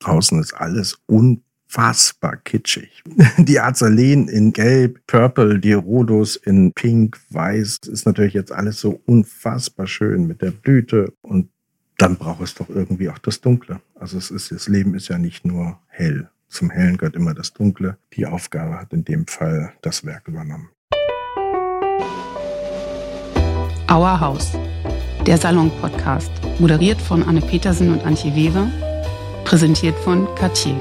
Draußen ist alles unfassbar kitschig. Die Azaleen in Gelb, Purple, die Rhodos in Pink, Weiß, ist natürlich jetzt alles so unfassbar schön mit der Blüte und dann braucht es doch irgendwie auch das Dunkle. Also es ist, das Leben ist ja nicht nur hell. Zum Hellen gehört immer das Dunkle. Die Aufgabe hat in dem Fall das Werk übernommen. Our House, der Salon-Podcast, moderiert von Anne Petersen und Antje Weber, präsentiert von Cartier.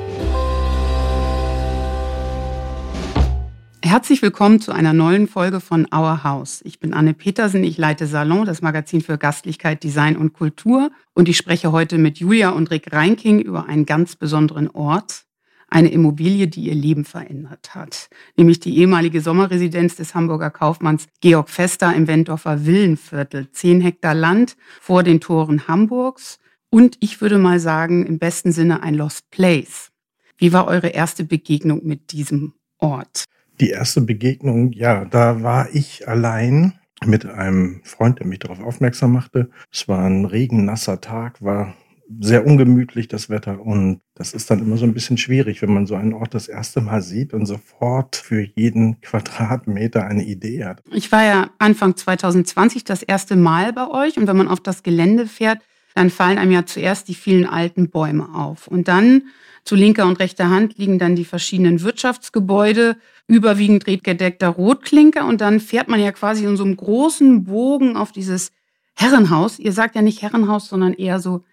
Herzlich willkommen zu einer neuen Folge von Our House. Ich bin Anne Petersen, ich leite Salon, das Magazin für Gastlichkeit, Design und Kultur. Und ich spreche heute mit Julia und Rick Reinking über einen ganz besonderen Ort, eine Immobilie, die ihr Leben verändert hat. Nämlich die ehemalige Sommerresidenz des Hamburger Kaufmanns Georg Fester im Wendorfer Villenviertel. Zehn Hektar Land vor den Toren Hamburgs. Und ich würde mal sagen, im besten Sinne ein Lost Place. Wie war eure erste Begegnung mit diesem Ort? Die erste Begegnung, ja, da war ich allein mit einem Freund, der mich darauf aufmerksam machte. Es war ein regennasser Tag, war sehr ungemütlich, das Wetter. Und das ist dann immer so ein bisschen schwierig, wenn man so einen Ort das erste Mal sieht und sofort für jeden Quadratmeter eine Idee hat. Ich war ja Anfang 2020 das erste Mal bei euch. Und wenn man auf das Gelände fährt, dann fallen einem ja zuerst die vielen alten Bäume auf. Und dann zu linker und rechter Hand liegen dann die verschiedenen Wirtschaftsgebäude, überwiegend redgedeckter Rotklinker. Und dann fährt man ja quasi in so einem großen Bogen auf dieses Herrenhaus. Ihr sagt ja nicht Herrenhaus, sondern eher so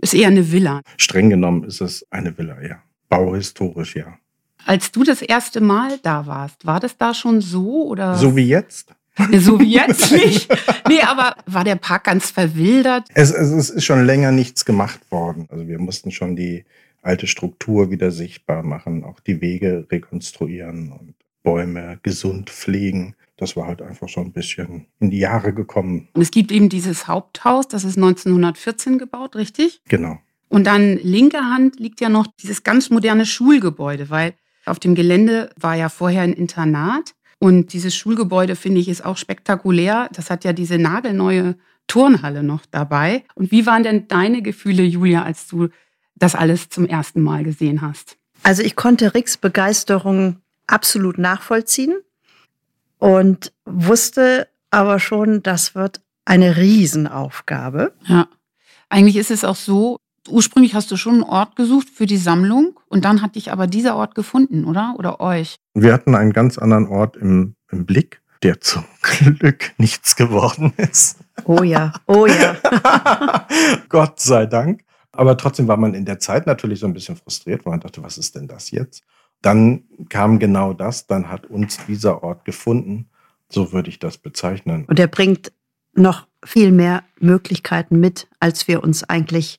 ist eher eine Villa. Streng genommen ist es eine Villa, ja. Bauhistorisch, ja. Als du das erste Mal da warst, war das da schon so oder? So wie jetzt? So wie jetzt nicht. Nee, aber war der Park ganz verwildert? Es, es, es ist schon länger nichts gemacht worden. Also wir mussten schon die alte Struktur wieder sichtbar machen, auch die Wege rekonstruieren und Bäume gesund pflegen das war halt einfach so ein bisschen in die Jahre gekommen. Und es gibt eben dieses Haupthaus, das ist 1914 gebaut, richtig? Genau. Und dann linker Hand liegt ja noch dieses ganz moderne Schulgebäude, weil auf dem Gelände war ja vorher ein Internat. Und dieses Schulgebäude, finde ich, ist auch spektakulär. Das hat ja diese nagelneue Turnhalle noch dabei. Und wie waren denn deine Gefühle, Julia, als du das alles zum ersten Mal gesehen hast? Also ich konnte Ricks Begeisterung absolut nachvollziehen und wusste aber schon, das wird eine Riesenaufgabe. Ja. Eigentlich ist es auch so, ursprünglich hast du schon einen Ort gesucht für die Sammlung und dann hat dich aber dieser Ort gefunden, oder? Oder euch? Wir hatten einen ganz anderen Ort im, im Blick, der zum Glück nichts geworden ist. Oh ja, oh ja. Gott sei Dank. Aber trotzdem war man in der Zeit natürlich so ein bisschen frustriert, weil man dachte, was ist denn das jetzt? dann kam genau das, dann hat uns dieser Ort gefunden. So würde ich das bezeichnen. Und er bringt noch viel mehr Möglichkeiten mit, als wir uns eigentlich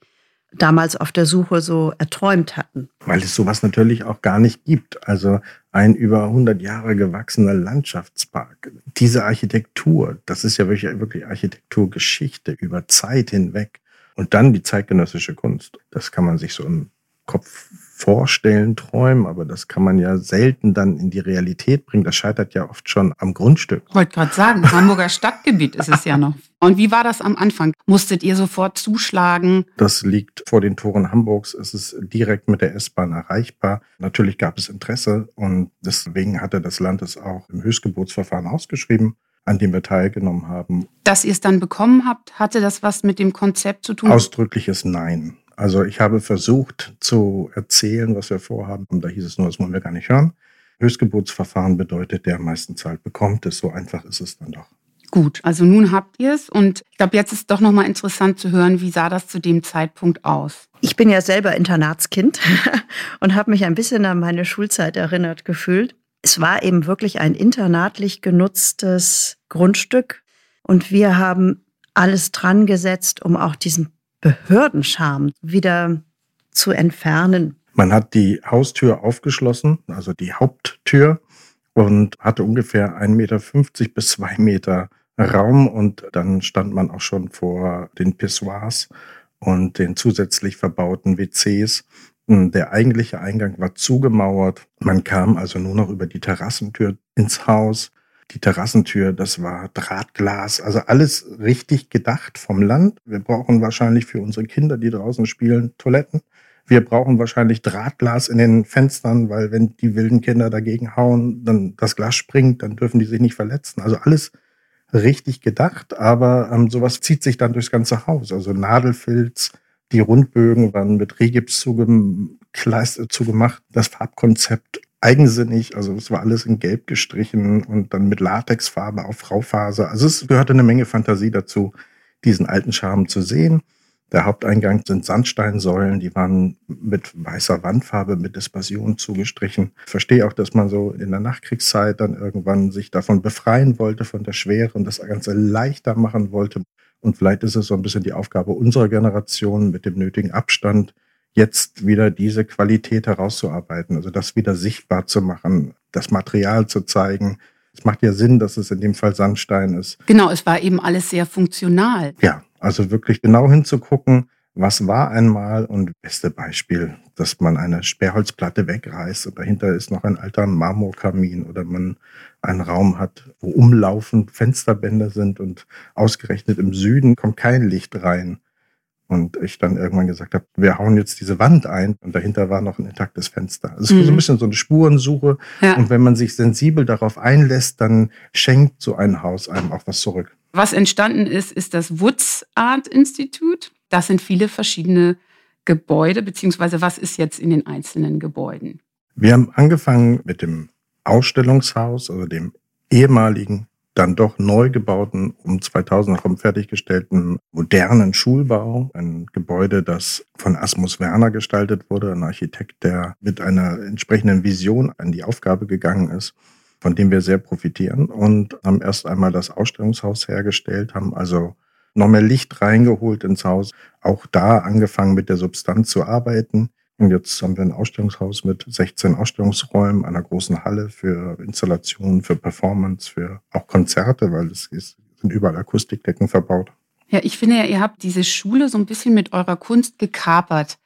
damals auf der Suche so erträumt hatten. Weil es sowas natürlich auch gar nicht gibt. Also ein über 100 Jahre gewachsener Landschaftspark. Diese Architektur, das ist ja wirklich, wirklich Architekturgeschichte über Zeit hinweg. Und dann die zeitgenössische Kunst. Das kann man sich so im Kopf vorstellen, träumen, aber das kann man ja selten dann in die Realität bringen. Das scheitert ja oft schon am Grundstück. Ich wollte gerade sagen, Hamburger Stadtgebiet ist es ja noch. Und wie war das am Anfang? Musstet ihr sofort zuschlagen? Das liegt vor den Toren Hamburgs. Es ist direkt mit der S-Bahn erreichbar. Natürlich gab es Interesse und deswegen hatte das Land es auch im Höchstgebotsverfahren ausgeschrieben an dem wir teilgenommen haben. Dass ihr es dann bekommen habt, hatte das was mit dem Konzept zu tun? Ausdrückliches Nein. Also ich habe versucht zu erzählen, was wir vorhaben. Und da hieß es nur, das wollen wir gar nicht hören. Höchstgeburtsverfahren bedeutet, der am meisten Zeit bekommt es. So einfach ist es dann doch. Gut, also nun habt ihr es und ich glaube, jetzt ist doch nochmal interessant zu hören, wie sah das zu dem Zeitpunkt aus? Ich bin ja selber Internatskind und habe mich ein bisschen an meine Schulzeit erinnert gefühlt. Es war eben wirklich ein internatlich genutztes Grundstück und wir haben alles dran gesetzt, um auch diesen Behördenscham wieder zu entfernen. Man hat die Haustür aufgeschlossen, also die Haupttür, und hatte ungefähr 1,50 Meter bis 2 Meter Raum. Und dann stand man auch schon vor den Pissoirs und den zusätzlich verbauten WCs. Der eigentliche Eingang war zugemauert. Man kam also nur noch über die Terrassentür ins Haus die Terrassentür, das war Drahtglas, also alles richtig gedacht vom Land. Wir brauchen wahrscheinlich für unsere Kinder, die draußen spielen, Toiletten. Wir brauchen wahrscheinlich Drahtglas in den Fenstern, weil wenn die wilden Kinder dagegen hauen, dann das Glas springt, dann dürfen die sich nicht verletzen. Also alles richtig gedacht, aber ähm, sowas zieht sich dann durchs ganze Haus. Also Nadelfilz, die Rundbögen waren mit Regips zugemacht, das Farbkonzept eigensinnig, also es war alles in Gelb gestrichen und dann mit Latexfarbe auf Raufaser. Also es gehörte eine Menge Fantasie dazu, diesen alten Charme zu sehen. Der Haupteingang sind Sandsteinsäulen, die waren mit weißer Wandfarbe mit Dispersion zugestrichen. Ich verstehe auch, dass man so in der Nachkriegszeit dann irgendwann sich davon befreien wollte, von der Schwere und das Ganze leichter machen wollte. Und vielleicht ist es so ein bisschen die Aufgabe unserer Generation mit dem nötigen Abstand, jetzt wieder diese Qualität herauszuarbeiten, also das wieder sichtbar zu machen, das Material zu zeigen. Es macht ja Sinn, dass es in dem Fall Sandstein ist. Genau, es war eben alles sehr funktional. Ja, also wirklich genau hinzugucken, was war einmal und beste Beispiel, dass man eine Sperrholzplatte wegreißt und dahinter ist noch ein alter Marmorkamin oder man einen Raum hat, wo umlaufend Fensterbänder sind und ausgerechnet im Süden kommt kein Licht rein. Und ich dann irgendwann gesagt habe, wir hauen jetzt diese Wand ein und dahinter war noch ein intaktes Fenster. Also es ist mhm. so ein bisschen so eine Spurensuche. Ja. Und wenn man sich sensibel darauf einlässt, dann schenkt so ein Haus einem auch was zurück. Was entstanden ist, ist das Woods Art Institute. Das sind viele verschiedene Gebäude, beziehungsweise was ist jetzt in den einzelnen Gebäuden? Wir haben angefangen mit dem Ausstellungshaus, also dem ehemaligen, dann doch neu gebauten, um 2000 herum fertiggestellten modernen Schulbau. Ein Gebäude, das von Asmus Werner gestaltet wurde, ein Architekt, der mit einer entsprechenden Vision an die Aufgabe gegangen ist von dem wir sehr profitieren und haben erst einmal das Ausstellungshaus hergestellt, haben also noch mehr Licht reingeholt ins Haus, auch da angefangen mit der Substanz zu arbeiten. Und jetzt haben wir ein Ausstellungshaus mit 16 Ausstellungsräumen, einer großen Halle für Installationen, für Performance, für auch Konzerte, weil es ist, sind überall Akustikdecken verbaut. Ja, ich finde ja, ihr habt diese Schule so ein bisschen mit eurer Kunst gekapert.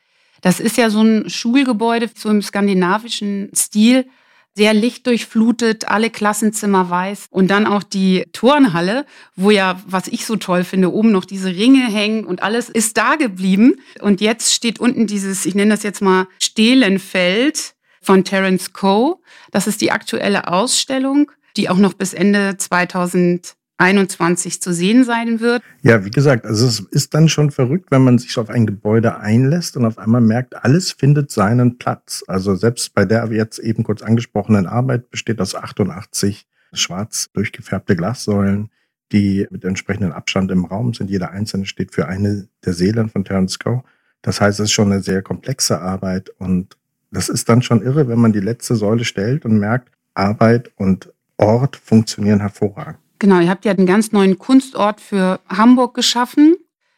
Das ist ja so ein Schulgebäude so im skandinavischen Stil sehr lichtdurchflutet, alle Klassenzimmer weiß und dann auch die Turnhalle, wo ja, was ich so toll finde, oben noch diese Ringe hängen und alles ist da geblieben. Und jetzt steht unten dieses, ich nenne das jetzt mal Stehlenfeld von Terence Coe. Das ist die aktuelle Ausstellung, die auch noch bis Ende 2000 21 zu sehen sein wird. Ja, wie gesagt, also es ist dann schon verrückt, wenn man sich auf ein Gebäude einlässt und auf einmal merkt, alles findet seinen Platz. Also selbst bei der jetzt eben kurz angesprochenen Arbeit besteht aus 88 schwarz durchgefärbte Glassäulen, die mit entsprechendem Abstand im Raum sind. Jeder einzelne steht für eine der Seelen von Terence Coe. Das heißt, es ist schon eine sehr komplexe Arbeit und das ist dann schon irre, wenn man die letzte Säule stellt und merkt, Arbeit und Ort funktionieren hervorragend. Genau, ihr habt ja einen ganz neuen Kunstort für Hamburg geschaffen.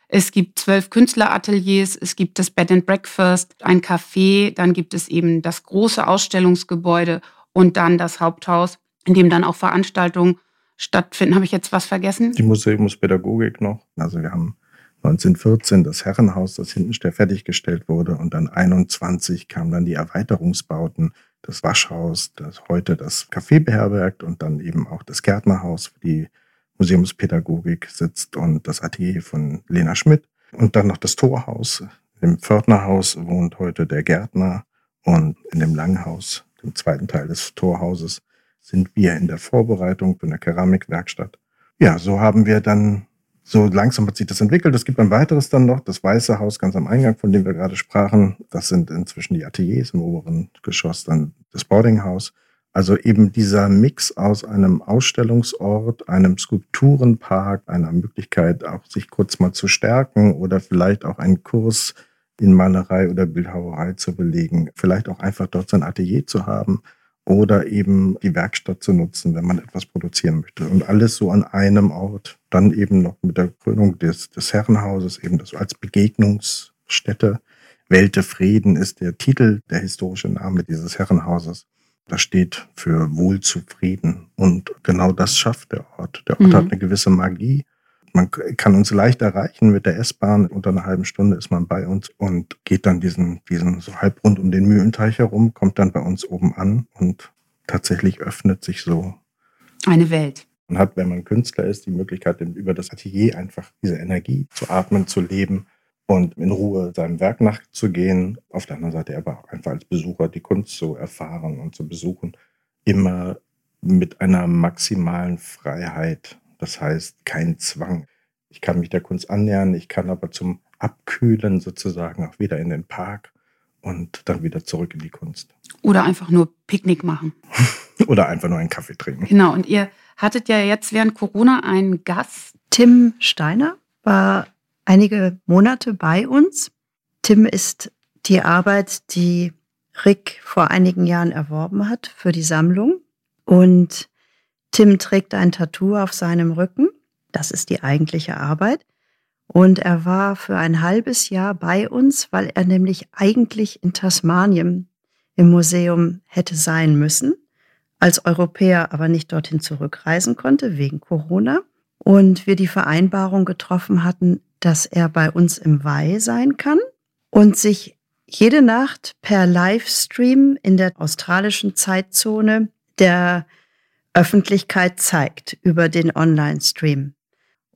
Es gibt zwölf Künstlerateliers, es gibt das Bed and Breakfast, ein Café, dann gibt es eben das große Ausstellungsgebäude und dann das Haupthaus, in dem dann auch Veranstaltungen stattfinden. Habe ich jetzt was vergessen? Die Museumspädagogik noch. Also wir haben 1914 das Herrenhaus, das hinten fertiggestellt wurde und dann 21 kamen dann die Erweiterungsbauten das Waschhaus, das heute das Café beherbergt und dann eben auch das Gärtnerhaus, wo die Museumspädagogik sitzt und das Atelier von Lena Schmidt. Und dann noch das Torhaus. Im Pförtnerhaus wohnt heute der Gärtner und in dem Langhaus, dem zweiten Teil des Torhauses, sind wir in der Vorbereitung für eine Keramikwerkstatt. Ja, so haben wir dann so langsam hat sich das entwickelt. Es gibt ein weiteres dann noch, das Weiße Haus ganz am Eingang, von dem wir gerade sprachen. Das sind inzwischen die Ateliers im oberen Geschoss, dann das Boardinghaus. Also eben dieser Mix aus einem Ausstellungsort, einem Skulpturenpark, einer Möglichkeit auch sich kurz mal zu stärken oder vielleicht auch einen Kurs in Malerei oder Bildhauerei zu belegen, vielleicht auch einfach dort sein Atelier zu haben oder eben die Werkstatt zu nutzen, wenn man etwas produzieren möchte. Und alles so an einem Ort. Dann eben noch mit der Krönung des, des Herrenhauses, eben das als Begegnungsstätte. Welte Frieden ist der Titel, der historische Name dieses Herrenhauses. Das steht für Wohlzufrieden. Und genau das schafft der Ort. Der Ort mhm. hat eine gewisse Magie man kann uns leicht erreichen mit der S-Bahn. Unter einer halben Stunde ist man bei uns und geht dann diesen, diesen so halb rund um den Mühlenteich herum, kommt dann bei uns oben an und tatsächlich öffnet sich so eine Welt. Man hat, wenn man Künstler ist, die Möglichkeit, über das Atelier einfach diese Energie zu atmen, zu leben und in Ruhe seinem Werk nachzugehen. Auf der anderen Seite aber auch einfach als Besucher die Kunst zu erfahren und zu besuchen. Immer mit einer maximalen Freiheit. Das heißt, kein Zwang. Ich kann mich der Kunst annähern, ich kann aber zum Abkühlen sozusagen auch wieder in den Park und dann wieder zurück in die Kunst. Oder einfach nur Picknick machen. Oder einfach nur einen Kaffee trinken. Genau, und ihr hattet ja jetzt während Corona einen Gast. Tim Steiner war einige Monate bei uns. Tim ist die Arbeit, die Rick vor einigen Jahren erworben hat für die Sammlung. Und Tim trägt ein Tattoo auf seinem Rücken. Das ist die eigentliche Arbeit. Und er war für ein halbes Jahr bei uns, weil er nämlich eigentlich in Tasmanien im Museum hätte sein müssen, als Europäer aber nicht dorthin zurückreisen konnte wegen Corona. Und wir die Vereinbarung getroffen hatten, dass er bei uns im Weih sein kann und sich jede Nacht per Livestream in der australischen Zeitzone der Öffentlichkeit zeigt über den Online-Stream.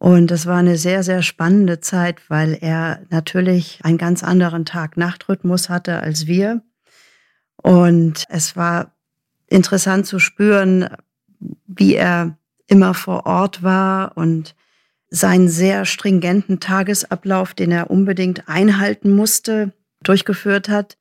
Und das war eine sehr, sehr spannende Zeit, weil er natürlich einen ganz anderen Tag-Nacht-Rhythmus hatte als wir. Und es war interessant zu spüren, wie er immer vor Ort war und seinen sehr stringenten Tagesablauf, den er unbedingt einhalten musste, durchgeführt hat.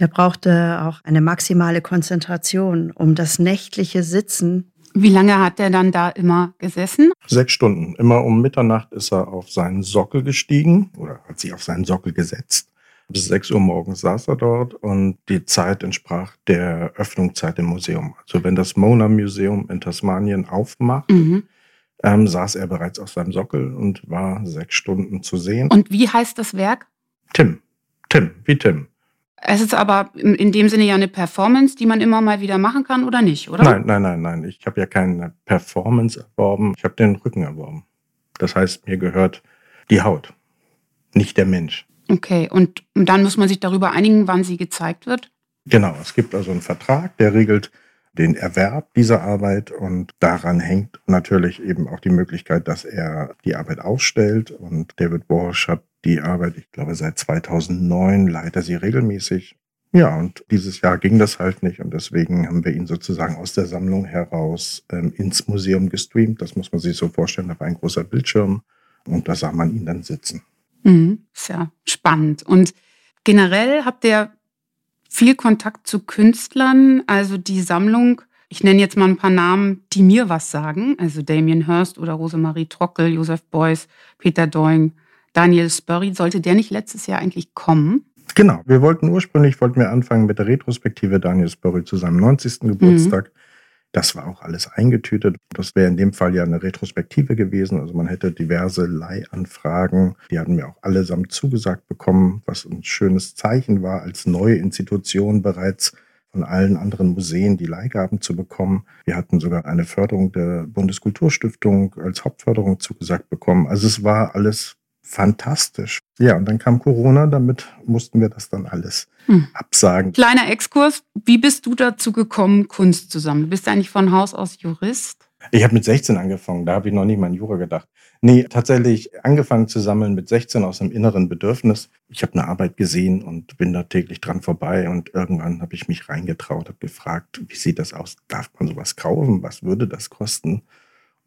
Der brauchte auch eine maximale Konzentration, um das nächtliche Sitzen wie lange hat er dann da immer gesessen? Sechs Stunden. Immer um Mitternacht ist er auf seinen Sockel gestiegen oder hat sich auf seinen Sockel gesetzt. Bis sechs Uhr morgens saß er dort und die Zeit entsprach der Öffnungszeit im Museum. Also wenn das Mona Museum in Tasmanien aufmacht, mhm. ähm, saß er bereits auf seinem Sockel und war sechs Stunden zu sehen. Und wie heißt das Werk? Tim. Tim, wie Tim. Es ist aber in dem Sinne ja eine Performance, die man immer mal wieder machen kann, oder nicht, oder? Nein, nein, nein, nein. Ich habe ja keine Performance erworben. Ich habe den Rücken erworben. Das heißt, mir gehört die Haut, nicht der Mensch. Okay, und dann muss man sich darüber einigen, wann sie gezeigt wird? Genau, es gibt also einen Vertrag, der regelt den Erwerb dieser Arbeit und daran hängt natürlich eben auch die Möglichkeit, dass er die Arbeit ausstellt. Und David Walsh hat die Arbeit, ich glaube, seit 2009 leitet sie regelmäßig. Ja, und dieses Jahr ging das halt nicht und deswegen haben wir ihn sozusagen aus der Sammlung heraus ähm, ins Museum gestreamt. Das muss man sich so vorstellen, da war ein großer Bildschirm und da sah man ihn dann sitzen. Mhm, ist ja spannend. Und generell habt ihr viel Kontakt zu Künstlern, also die Sammlung. Ich nenne jetzt mal ein paar Namen, die mir was sagen. Also Damien Hirst oder Rosemarie Trockel, Josef Beuys, Peter Doing, Daniel Spurry, sollte der nicht letztes Jahr eigentlich kommen? Genau, wir wollten ursprünglich, wollten wir anfangen mit der Retrospektive Daniel Spurry zu seinem 90. Geburtstag. Mhm. Das war auch alles eingetütet. Das wäre in dem Fall ja eine Retrospektive gewesen. Also man hätte diverse Leihanfragen. Die hatten wir auch allesamt zugesagt bekommen, was ein schönes Zeichen war, als neue Institution bereits von allen anderen Museen die Leihgaben zu bekommen. Wir hatten sogar eine Förderung der Bundeskulturstiftung als Hauptförderung zugesagt bekommen. Also es war alles fantastisch. Ja, und dann kam Corona, damit mussten wir das dann alles hm. absagen. Kleiner Exkurs, wie bist du dazu gekommen, Kunst zu sammeln? Bist du eigentlich von Haus aus Jurist? Ich habe mit 16 angefangen, da habe ich noch nicht mal an Jura gedacht. Nee, tatsächlich angefangen zu sammeln mit 16 aus einem inneren Bedürfnis. Ich habe eine Arbeit gesehen und bin da täglich dran vorbei und irgendwann habe ich mich reingetraut, habe gefragt, wie sieht das aus? Darf man sowas kaufen? Was würde das kosten?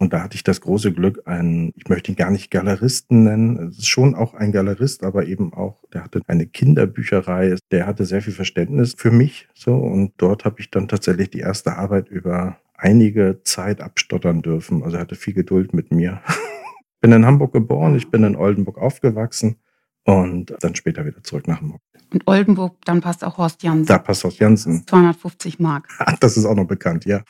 Und da hatte ich das große Glück, einen, ich möchte ihn gar nicht Galeristen nennen, es ist schon auch ein Galerist, aber eben auch, der hatte eine Kinderbücherei, der hatte sehr viel Verständnis für mich, so. Und dort habe ich dann tatsächlich die erste Arbeit über einige Zeit abstottern dürfen. Also er hatte viel Geduld mit mir. bin in Hamburg geboren, ich bin in Oldenburg aufgewachsen und dann später wieder zurück nach Hamburg. Und Oldenburg, dann passt auch Horst Jansen. Da passt Horst Jansen. 250 Mark. Das ist auch noch bekannt, ja.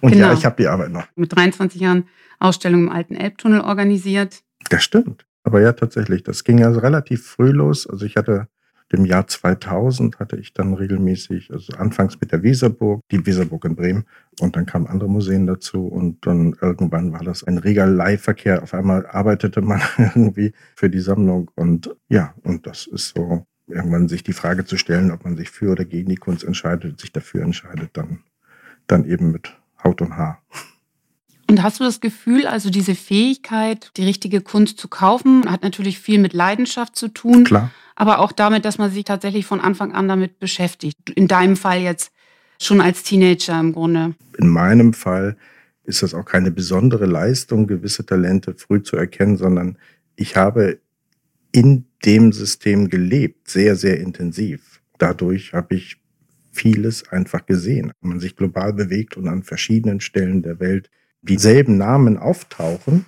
Und genau. ja, ich habe die Arbeit noch. Mit 23 Jahren Ausstellung im alten Elbtunnel organisiert. Das stimmt. Aber ja, tatsächlich, das ging also relativ früh los. Also ich hatte im Jahr 2000 hatte ich dann regelmäßig, also anfangs mit der Weserburg, die Weserburg in Bremen und dann kamen andere Museen dazu und dann irgendwann war das ein reger Leihverkehr. Auf einmal arbeitete man irgendwie für die Sammlung und ja, und das ist so irgendwann sich die Frage zu stellen, ob man sich für oder gegen die Kunst entscheidet, sich dafür entscheidet, dann, dann eben mit Haut und Haar. Und hast du das Gefühl, also diese Fähigkeit, die richtige Kunst zu kaufen, hat natürlich viel mit Leidenschaft zu tun. Klar. Aber auch damit, dass man sich tatsächlich von Anfang an damit beschäftigt. In deinem Fall jetzt schon als Teenager im Grunde. In meinem Fall ist das auch keine besondere Leistung, gewisse Talente früh zu erkennen, sondern ich habe in dem System gelebt, sehr, sehr intensiv. Dadurch habe ich vieles einfach gesehen. Wenn man sich global bewegt und an verschiedenen Stellen der Welt dieselben Namen auftauchen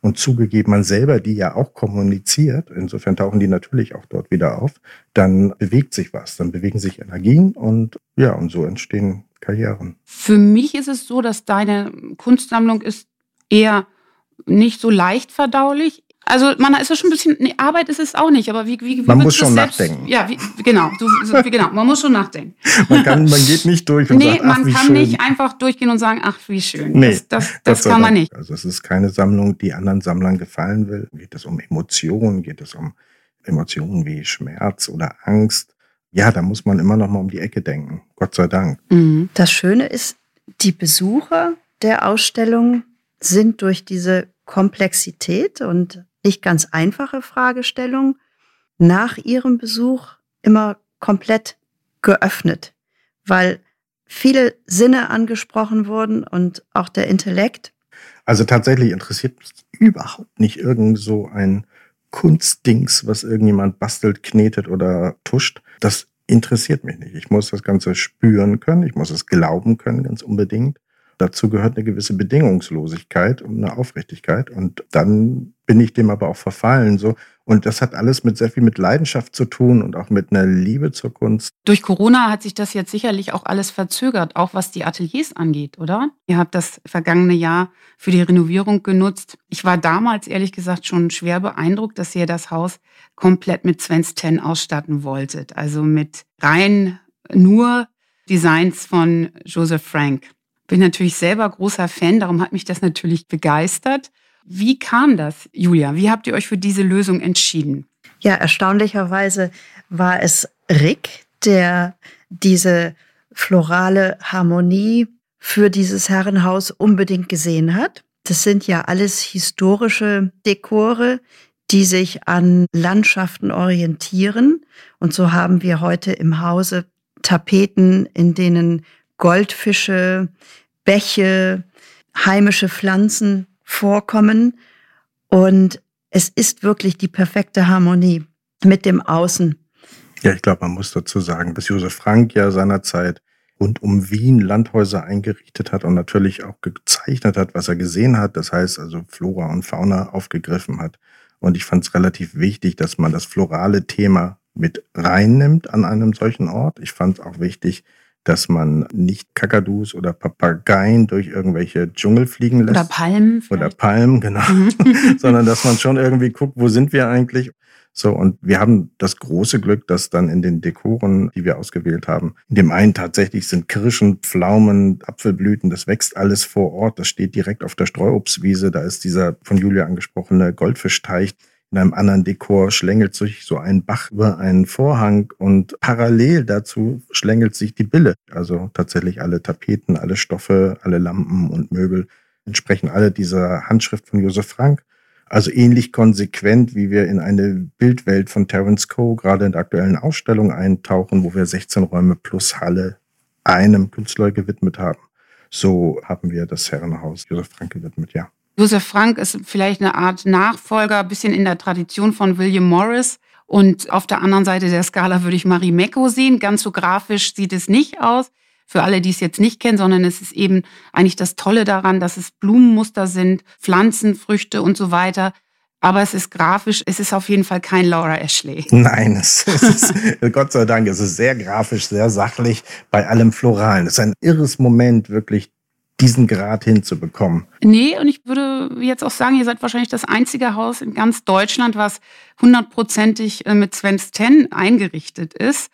und zugegeben man selber die ja auch kommuniziert, insofern tauchen die natürlich auch dort wieder auf, dann bewegt sich was, dann bewegen sich Energien und ja, und so entstehen Karrieren. Für mich ist es so, dass deine Kunstsammlung ist eher nicht so leicht verdaulich. Also man ist ja schon ein bisschen, nee, Arbeit ist es auch nicht, aber wie, wie, wie Man muss schon selbst, nachdenken. Ja, wie, genau, du, so, genau, man muss schon nachdenken. Man, kann, man geht nicht durch und nee, sagt, ach, man kann schön. nicht einfach durchgehen und sagen, ach, wie schön. Nee, das das, das kann man nicht. Also es ist keine Sammlung, die anderen Sammlern gefallen will. Geht es um Emotionen, geht es um Emotionen wie Schmerz oder Angst. Ja, da muss man immer noch mal um die Ecke denken. Gott sei Dank. Mhm. Das Schöne ist, die Besucher der Ausstellung sind durch diese Komplexität und nicht ganz einfache Fragestellung nach ihrem Besuch immer komplett geöffnet, weil viele Sinne angesprochen wurden und auch der Intellekt. Also tatsächlich interessiert mich überhaupt nicht irgend so ein Kunstdings, was irgendjemand bastelt, knetet oder tuscht. Das interessiert mich nicht. Ich muss das Ganze spüren können, ich muss es glauben können, ganz unbedingt. Dazu gehört eine gewisse Bedingungslosigkeit und eine Aufrichtigkeit. Und dann bin ich dem aber auch verfallen. So. Und das hat alles mit sehr viel mit Leidenschaft zu tun und auch mit einer Liebe zur Kunst. Durch Corona hat sich das jetzt sicherlich auch alles verzögert, auch was die Ateliers angeht, oder? Ihr habt das vergangene Jahr für die Renovierung genutzt. Ich war damals ehrlich gesagt schon schwer beeindruckt, dass ihr das Haus komplett mit Svens Ten ausstatten wolltet. Also mit rein nur Designs von Joseph Frank. Bin natürlich selber großer Fan, darum hat mich das natürlich begeistert. Wie kam das, Julia? Wie habt ihr euch für diese Lösung entschieden? Ja, erstaunlicherweise war es Rick, der diese florale Harmonie für dieses Herrenhaus unbedingt gesehen hat. Das sind ja alles historische Dekore, die sich an Landschaften orientieren. Und so haben wir heute im Hause Tapeten, in denen Goldfische, Bäche, heimische Pflanzen vorkommen. Und es ist wirklich die perfekte Harmonie mit dem Außen. Ja, ich glaube, man muss dazu sagen, dass Josef Frank ja seinerzeit rund um Wien Landhäuser eingerichtet hat und natürlich auch gezeichnet hat, was er gesehen hat. Das heißt also Flora und Fauna aufgegriffen hat. Und ich fand es relativ wichtig, dass man das florale Thema mit reinnimmt an einem solchen Ort. Ich fand es auch wichtig, dass man nicht Kakadus oder Papageien durch irgendwelche Dschungel fliegen lässt. Oder Palmen. Vielleicht. Oder Palmen, genau. Mhm. Sondern dass man schon irgendwie guckt, wo sind wir eigentlich? So, und wir haben das große Glück, dass dann in den Dekoren, die wir ausgewählt haben, in dem einen tatsächlich sind Kirschen, Pflaumen, Apfelblüten, das wächst alles vor Ort, das steht direkt auf der Streuobstwiese, da ist dieser von Julia angesprochene Goldfischteich. In einem anderen Dekor schlängelt sich so ein Bach über einen Vorhang und parallel dazu schlängelt sich die Bille. Also tatsächlich alle Tapeten, alle Stoffe, alle Lampen und Möbel entsprechen alle dieser Handschrift von Josef Frank. Also ähnlich konsequent, wie wir in eine Bildwelt von Terence Coe gerade in der aktuellen Ausstellung eintauchen, wo wir 16 Räume plus Halle einem Künstler gewidmet haben. So haben wir das Herrenhaus Josef Frank gewidmet, ja. Josef Frank ist vielleicht eine Art Nachfolger, ein bisschen in der Tradition von William Morris. Und auf der anderen Seite der Skala würde ich Marie Mecco sehen. Ganz so grafisch sieht es nicht aus. Für alle, die es jetzt nicht kennen, sondern es ist eben eigentlich das Tolle daran, dass es Blumenmuster sind, Pflanzen, Früchte und so weiter. Aber es ist grafisch, es ist auf jeden Fall kein Laura Ashley. Nein, es ist, Gott sei Dank, es ist sehr grafisch, sehr sachlich, bei allem Floralen. Es ist ein irres Moment, wirklich diesen Grad hinzubekommen. Nee, und ich würde jetzt auch sagen, ihr seid wahrscheinlich das einzige Haus in ganz Deutschland, was hundertprozentig äh, mit Sven's Ten eingerichtet ist.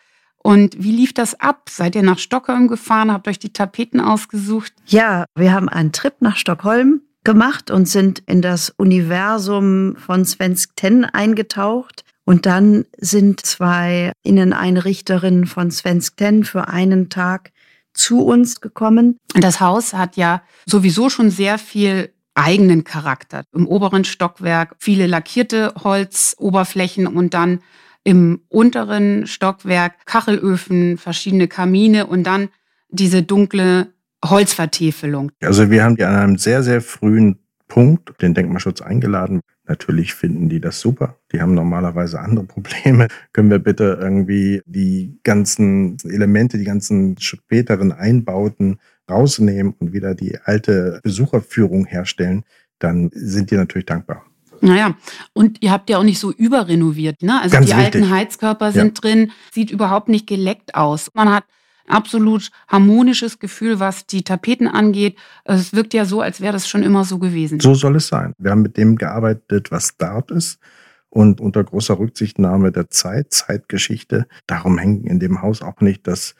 Und wie lief das ab? Seid ihr nach Stockholm gefahren, habt euch die Tapeten ausgesucht? Ja, wir haben einen Trip nach Stockholm gemacht und sind in das Universum von Svensk Ten eingetaucht. Und dann sind zwei Inneneinrichterinnen von Svensk Ten für einen Tag zu uns gekommen. Das Haus hat ja sowieso schon sehr viel eigenen Charakter. Im oberen Stockwerk viele lackierte Holzoberflächen und dann im unteren Stockwerk Kachelöfen, verschiedene Kamine und dann diese dunkle Holzvertäfelung. Also wir haben die an einem sehr, sehr frühen Punkt den Denkmalschutz eingeladen. Natürlich finden die das super. Die haben normalerweise andere Probleme. Können wir bitte irgendwie die ganzen Elemente, die ganzen späteren Einbauten rausnehmen und wieder die alte Besucherführung herstellen? Dann sind die natürlich dankbar. Naja, und ihr habt ja auch nicht so überrenoviert. Ne? Also Ganz die wichtig. alten Heizkörper sind ja. drin, sieht überhaupt nicht geleckt aus. Man hat absolut harmonisches Gefühl, was die Tapeten angeht. Es wirkt ja so, als wäre das schon immer so gewesen. So soll es sein. Wir haben mit dem gearbeitet, was dort ist und unter großer Rücksichtnahme der Zeit, Zeitgeschichte. Darum hängen in dem Haus auch nicht das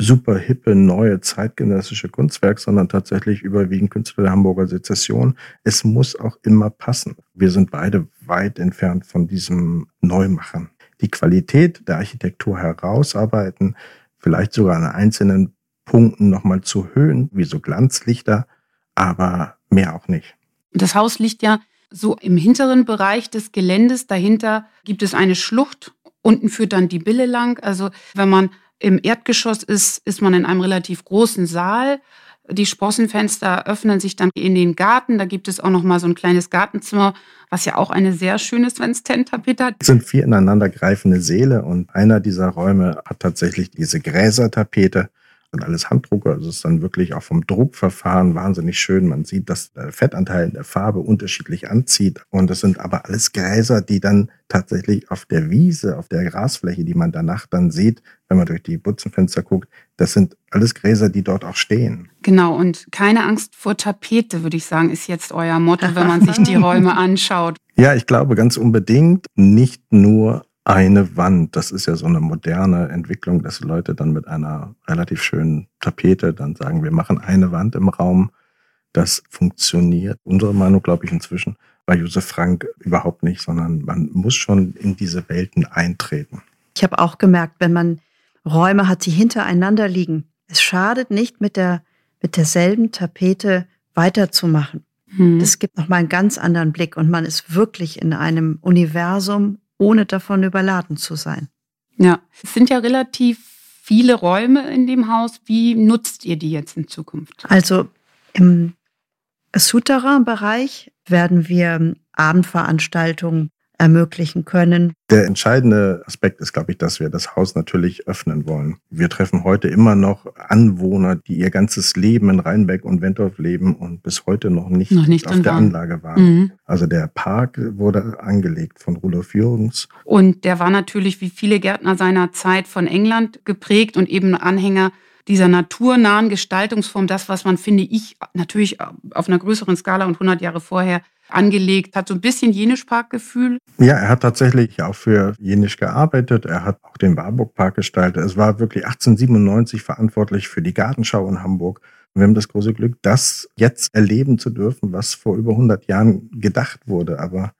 super hippe, neue, zeitgenössische Kunstwerk, sondern tatsächlich überwiegend Künstler der Hamburger Sezession. Es muss auch immer passen. Wir sind beide weit entfernt von diesem Neumachen. Die Qualität der Architektur herausarbeiten, vielleicht sogar an einzelnen Punkten nochmal zu höhen, wie so Glanzlichter, aber mehr auch nicht. Das Haus liegt ja so im hinteren Bereich des Geländes. Dahinter gibt es eine Schlucht. Unten führt dann die Bille lang. Also wenn man im Erdgeschoss ist, ist man in einem relativ großen Saal. Die Sprossenfenster öffnen sich dann in den Garten. Da gibt es auch noch mal so ein kleines Gartenzimmer, was ja auch eine sehr schöne Sven's Tent-Tapete hat. Es sind vier ineinandergreifende Säle und einer dieser Räume hat tatsächlich diese Gräsertapete sind alles Handdrucker. Also es ist dann wirklich auch vom Druckverfahren wahnsinnig schön. Man sieht, dass der Fettanteil in der Farbe unterschiedlich anzieht. Und das sind aber alles Gräser, die dann tatsächlich auf der Wiese, auf der Grasfläche, die man danach dann sieht, wenn man durch die Butzenfenster guckt, das sind alles Gräser, die dort auch stehen. Genau, und keine Angst vor Tapete, würde ich sagen, ist jetzt euer Motto, wenn man sich die Räume anschaut. Ja, ich glaube ganz unbedingt, nicht nur eine Wand. Das ist ja so eine moderne Entwicklung, dass Leute dann mit einer relativ schönen Tapete dann sagen, wir machen eine Wand im Raum. Das funktioniert. Unsere Meinung, glaube ich, inzwischen bei Josef Frank überhaupt nicht, sondern man muss schon in diese Welten eintreten. Ich habe auch gemerkt, wenn man Räume hat, die hintereinander liegen, es schadet nicht, mit, der, mit derselben Tapete weiterzumachen. Hm. Das gibt nochmal einen ganz anderen Blick und man ist wirklich in einem Universum ohne davon überladen zu sein. Ja, es sind ja relativ viele Räume in dem Haus. Wie nutzt ihr die jetzt in Zukunft? Also im Souterrain-Bereich werden wir Abendveranstaltungen ermöglichen können. Der entscheidende Aspekt ist, glaube ich, dass wir das Haus natürlich öffnen wollen. Wir treffen heute immer noch Anwohner, die ihr ganzes Leben in Rheinbeck und Wentorf leben und bis heute noch nicht, noch nicht auf der waren. Anlage waren. Mhm. Also der Park wurde angelegt von Rudolf Jürgens. Und der war natürlich wie viele Gärtner seiner Zeit von England geprägt und eben Anhänger dieser naturnahen Gestaltungsform, das, was man, finde ich, natürlich auf einer größeren Skala und 100 Jahre vorher angelegt, hat so ein bisschen Jenisch-Park-Gefühl. Ja, er hat tatsächlich auch für Jenisch gearbeitet. Er hat auch den Warburg-Park gestaltet. Es war wirklich 1897 verantwortlich für die Gartenschau in Hamburg. wir haben das große Glück, das jetzt erleben zu dürfen, was vor über 100 Jahren gedacht wurde. Aber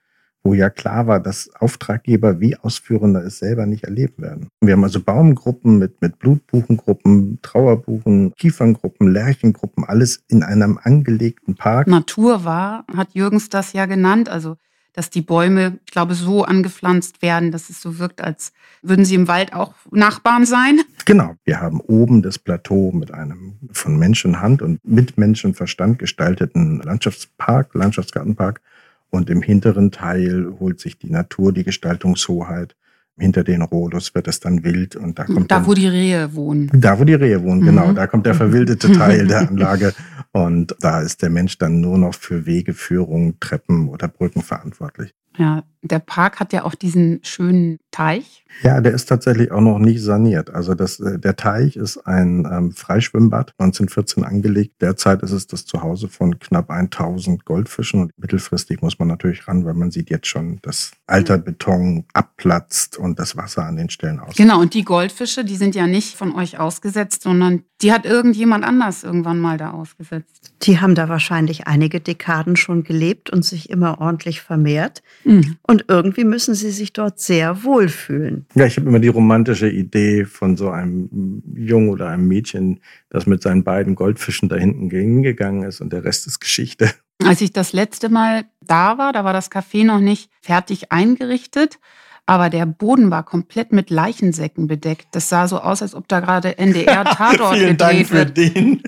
wo ja klar war, dass Auftraggeber wie Ausführender es selber nicht erleben werden. Wir haben also Baumgruppen mit, mit Blutbuchengruppen, Trauerbuchen, Kieferngruppen, Lärchengruppen, alles in einem angelegten Park. Natur war, hat Jürgens das ja genannt, also dass die Bäume, ich glaube, so angepflanzt werden, dass es so wirkt, als würden sie im Wald auch Nachbarn sein. Genau. Wir haben oben das Plateau mit einem von Menschenhand und mit Menschenverstand gestalteten Landschaftspark, Landschaftsgartenpark und im hinteren Teil holt sich die Natur die Gestaltungshoheit. Hinter den Rodos wird es dann wild und da kommt da, dann, wo die Rehe wohnen. Da, wo die Rehe wohnen, genau. mhm. genau. Da kommt der verwildete Teil der Anlage und da ist der Mensch dann nur noch für Wegeführung, Treppen oder Brücken verantwortlich. Ja, der Park hat ja auch diesen schönen Teich. Ja, der ist tatsächlich auch noch nicht saniert. Also das, äh, der Teich ist ein ähm, Freischwimmbad, 1914 angelegt. Derzeit ist es das Zuhause von knapp 1000 Goldfischen und mittelfristig muss man natürlich ran, weil man sieht jetzt schon, dass alter Beton abplatzt und das Wasser an den Stellen aus. Genau, und die Goldfische, die sind ja nicht von euch ausgesetzt, sondern die hat irgendjemand anders irgendwann mal da ausgesetzt. Die haben da wahrscheinlich einige Dekaden schon gelebt und sich immer ordentlich vermehrt. Mhm. Und irgendwie müssen sie sich dort sehr wohlfühlen. Ja, ich habe immer die romantische Idee von so einem Jungen oder einem Mädchen, das mit seinen beiden Goldfischen da hinten hingegangen ist und der Rest ist Geschichte. Als ich das letzte Mal da war, da war das Café noch nicht fertig eingerichtet, aber der Boden war komplett mit Leichensäcken bedeckt. Das sah so aus, als ob da gerade NDR Tatort Vielen gedreht Dank für wird. den.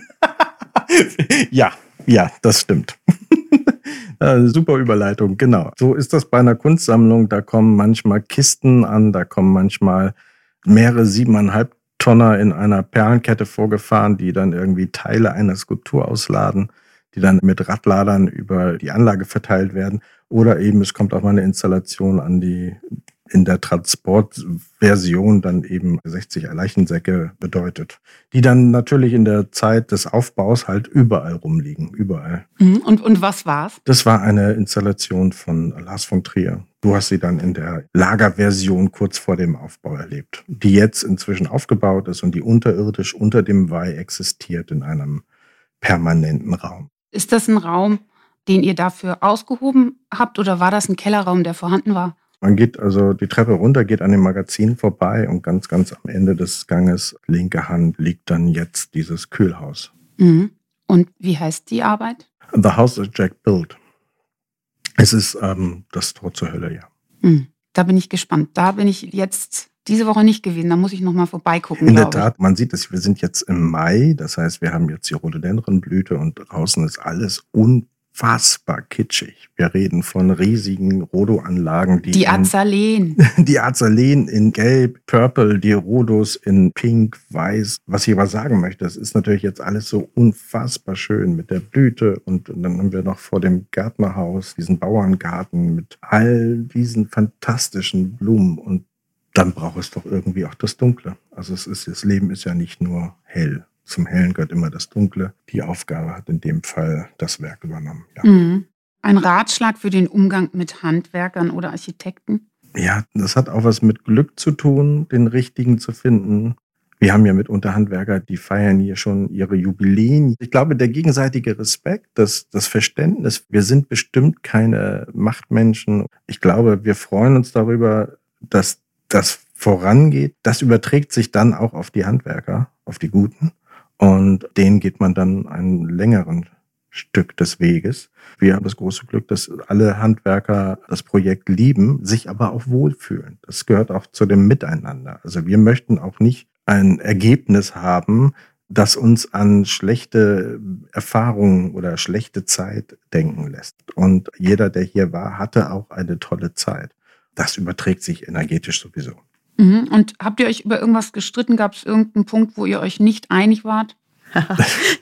ja, ja, das stimmt. Äh, Super Überleitung, genau. So ist das bei einer Kunstsammlung. Da kommen manchmal Kisten an, da kommen manchmal mehrere siebeneinhalb Tonner in einer Perlenkette vorgefahren, die dann irgendwie Teile einer Skulptur ausladen, die dann mit Radladern über die Anlage verteilt werden. Oder eben es kommt auch mal eine Installation an, die in der Transportversion dann eben 60 Leichensäcke bedeutet, die dann natürlich in der Zeit des Aufbaus halt überall rumliegen, überall. Mhm. Und, und was war's? Das war eine Installation von Lars von Trier. Du hast sie dann in der Lagerversion kurz vor dem Aufbau erlebt, die jetzt inzwischen aufgebaut ist und die unterirdisch unter dem Weih existiert in einem permanenten Raum. Ist das ein Raum, den ihr dafür ausgehoben habt oder war das ein Kellerraum, der vorhanden war? Man geht also die Treppe runter, geht an dem Magazin vorbei und ganz, ganz am Ende des Ganges, linke Hand, liegt dann jetzt dieses Kühlhaus. Mhm. Und wie heißt die Arbeit? The House that Jack Built. Es ist ähm, das Tor zur Hölle, ja. Mhm. Da bin ich gespannt. Da bin ich jetzt diese Woche nicht gewesen. Da muss ich noch mal vorbeigucken. In der glaub ich. Tat, man sieht es, wir sind jetzt im Mai, das heißt, wir haben jetzt die Rhododendronblüte und draußen ist alles unfassbar kitschig. Wir reden von riesigen Rhodo-Anlagen, die, Die in- Azaleen. die Azaleen in Gelb, Purple, die Rhodos in Pink, Weiß. Was ich aber sagen möchte, das ist natürlich jetzt alles so unfassbar schön mit der Blüte und, und dann haben wir noch vor dem Gärtnerhaus diesen Bauerngarten mit all diesen fantastischen Blumen und dann braucht es doch irgendwie auch das Dunkle. Also es ist, das Leben ist ja nicht nur hell. Zum Hellen gehört immer das Dunkle. Die Aufgabe hat in dem Fall das Werk übernommen. Ja. Mhm. Ein Ratschlag für den Umgang mit Handwerkern oder Architekten? Ja, das hat auch was mit Glück zu tun, den richtigen zu finden. Wir haben ja mitunter Handwerker, die feiern hier schon ihre Jubiläen. Ich glaube, der gegenseitige Respekt, das, das Verständnis, wir sind bestimmt keine Machtmenschen. Ich glaube, wir freuen uns darüber, dass das vorangeht. Das überträgt sich dann auch auf die Handwerker, auf die Guten. Und denen geht man dann einen längeren Stück des Weges. Wir haben das große Glück, dass alle Handwerker das Projekt lieben, sich aber auch wohlfühlen. Das gehört auch zu dem Miteinander. Also wir möchten auch nicht ein Ergebnis haben, das uns an schlechte Erfahrungen oder schlechte Zeit denken lässt. Und jeder, der hier war, hatte auch eine tolle Zeit. Das überträgt sich energetisch sowieso. Mhm. Und habt ihr euch über irgendwas gestritten? Gab es irgendeinen Punkt, wo ihr euch nicht einig wart?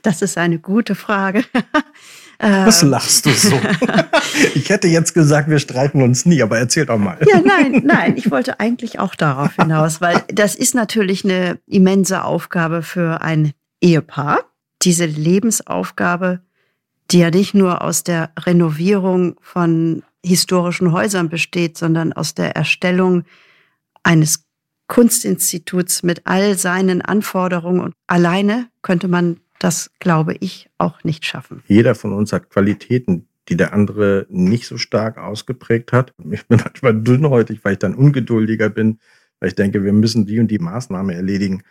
Das ist eine gute Frage. Was lachst du so? ich hätte jetzt gesagt, wir streiten uns nie, aber erzähl doch mal. Ja, nein, nein, ich wollte eigentlich auch darauf hinaus, weil das ist natürlich eine immense Aufgabe für ein Ehepaar. Diese Lebensaufgabe, die ja nicht nur aus der Renovierung von historischen Häusern besteht, sondern aus der Erstellung eines Kunstinstituts mit all seinen Anforderungen. Und alleine könnte man das, glaube ich, auch nicht schaffen. Jeder von uns hat Qualitäten, die der andere nicht so stark ausgeprägt hat. Ich bin manchmal dünnhäutig, weil ich dann ungeduldiger bin, weil ich denke, wir müssen die und die Maßnahme erledigen.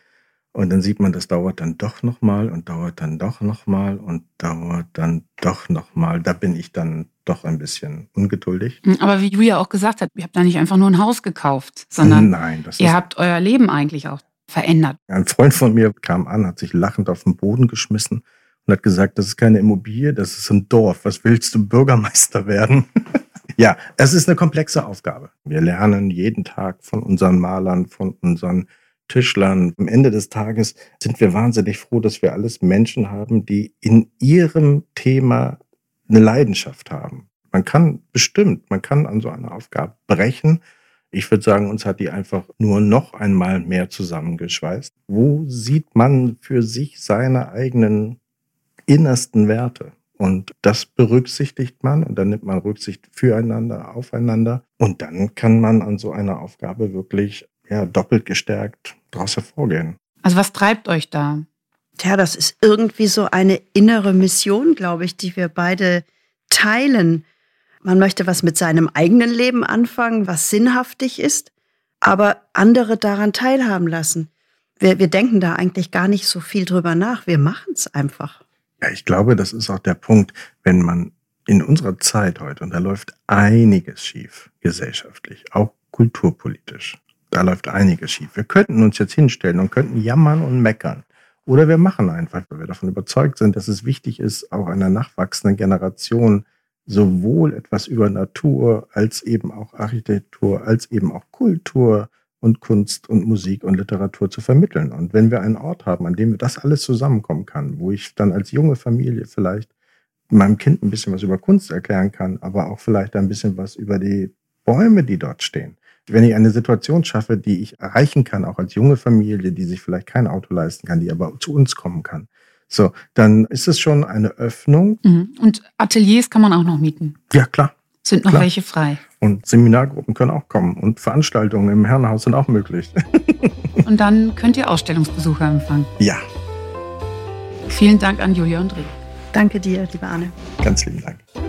Und dann sieht man, das dauert dann doch nochmal und dauert dann doch nochmal und dauert dann doch nochmal. Da bin ich dann doch ein bisschen ungeduldig. Mhm. Aber wie Julia auch gesagt hat, ihr habt da nicht einfach nur ein Haus gekauft, sondern Nein, das ihr habt euer Leben eigentlich auch verändert. Ein Freund von mir kam an, hat sich lachend auf den Boden geschmissen und hat gesagt, das ist keine Immobilie, das ist ein Dorf. Was willst du Bürgermeister werden? ja, es ist eine komplexe Aufgabe. Wir lernen jeden Tag von unseren Malern, von unseren Tischlern. Am Ende des Tages sind wir wahnsinnig froh, dass wir alles Menschen haben, die in ihrem Thema eine Leidenschaft haben. Man kann bestimmt, man kann an so einer Aufgabe brechen. Ich würde sagen, uns hat die einfach nur noch einmal mehr zusammengeschweißt. Wo sieht man für sich seine eigenen innersten Werte? Und das berücksichtigt man und dann nimmt man Rücksicht füreinander, aufeinander. Und dann kann man an so einer Aufgabe wirklich ja, doppelt gestärkt daraus hervorgehen. Also was treibt euch da? Tja, das ist irgendwie so eine innere Mission, glaube ich, die wir beide teilen. Man möchte was mit seinem eigenen Leben anfangen, was sinnhaftig ist. aber andere daran teilhaben lassen. Wir, wir denken da eigentlich gar nicht so viel drüber nach. Wir machen es einfach. Ja, ich glaube, das ist auch der Punkt, wenn man in unserer Zeit heute, und da läuft einiges schief, gesellschaftlich, auch kulturpolitisch, da läuft einiges schief. Wir könnten uns jetzt hinstellen und könnten jammern und meckern. Oder wir machen einfach, weil wir davon überzeugt sind, dass es wichtig ist, auch einer nachwachsenden Generation sowohl etwas über Natur als eben auch Architektur, als eben auch Kultur und Kunst und Musik und Literatur zu vermitteln. Und wenn wir einen Ort haben, an dem das alles zusammenkommen kann, wo ich dann als junge Familie vielleicht meinem Kind ein bisschen was über Kunst erklären kann, aber auch vielleicht ein bisschen was über die Bäume, die dort stehen. Wenn ich eine Situation schaffe, die ich erreichen kann, auch als junge Familie, die sich vielleicht kein Auto leisten kann, die aber zu uns kommen kann, so, dann ist es schon eine Öffnung. Mhm. Und Ateliers kann man auch noch mieten. Ja, klar. Sind noch Klar. welche frei. Und Seminargruppen können auch kommen und Veranstaltungen im Herrenhaus sind auch möglich. Und dann könnt ihr Ausstellungsbesucher empfangen. ja, Vielen Dank an Julia und Rick. Danke dir, liebe Anne. ganz lieben Dank.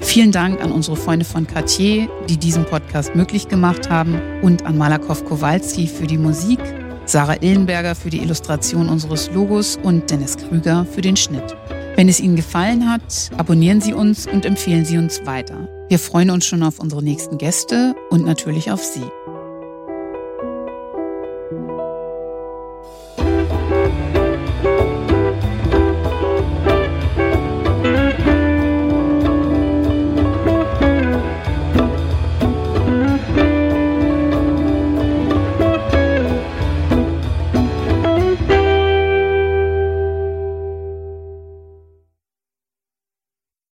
Vielen Dank an unsere Freunde von Cartier, die diesen Podcast möglich gemacht haben und an Malakow Kowalski für die Musik, Sarah Illenberger für die Illustration unseres Logos und Dennis Krüger für den Schnitt. Wenn es Ihnen gefallen hat, abonnieren Sie uns und empfehlen Sie uns weiter. Wir freuen uns schon auf unsere nächsten Gäste und natürlich auf Sie.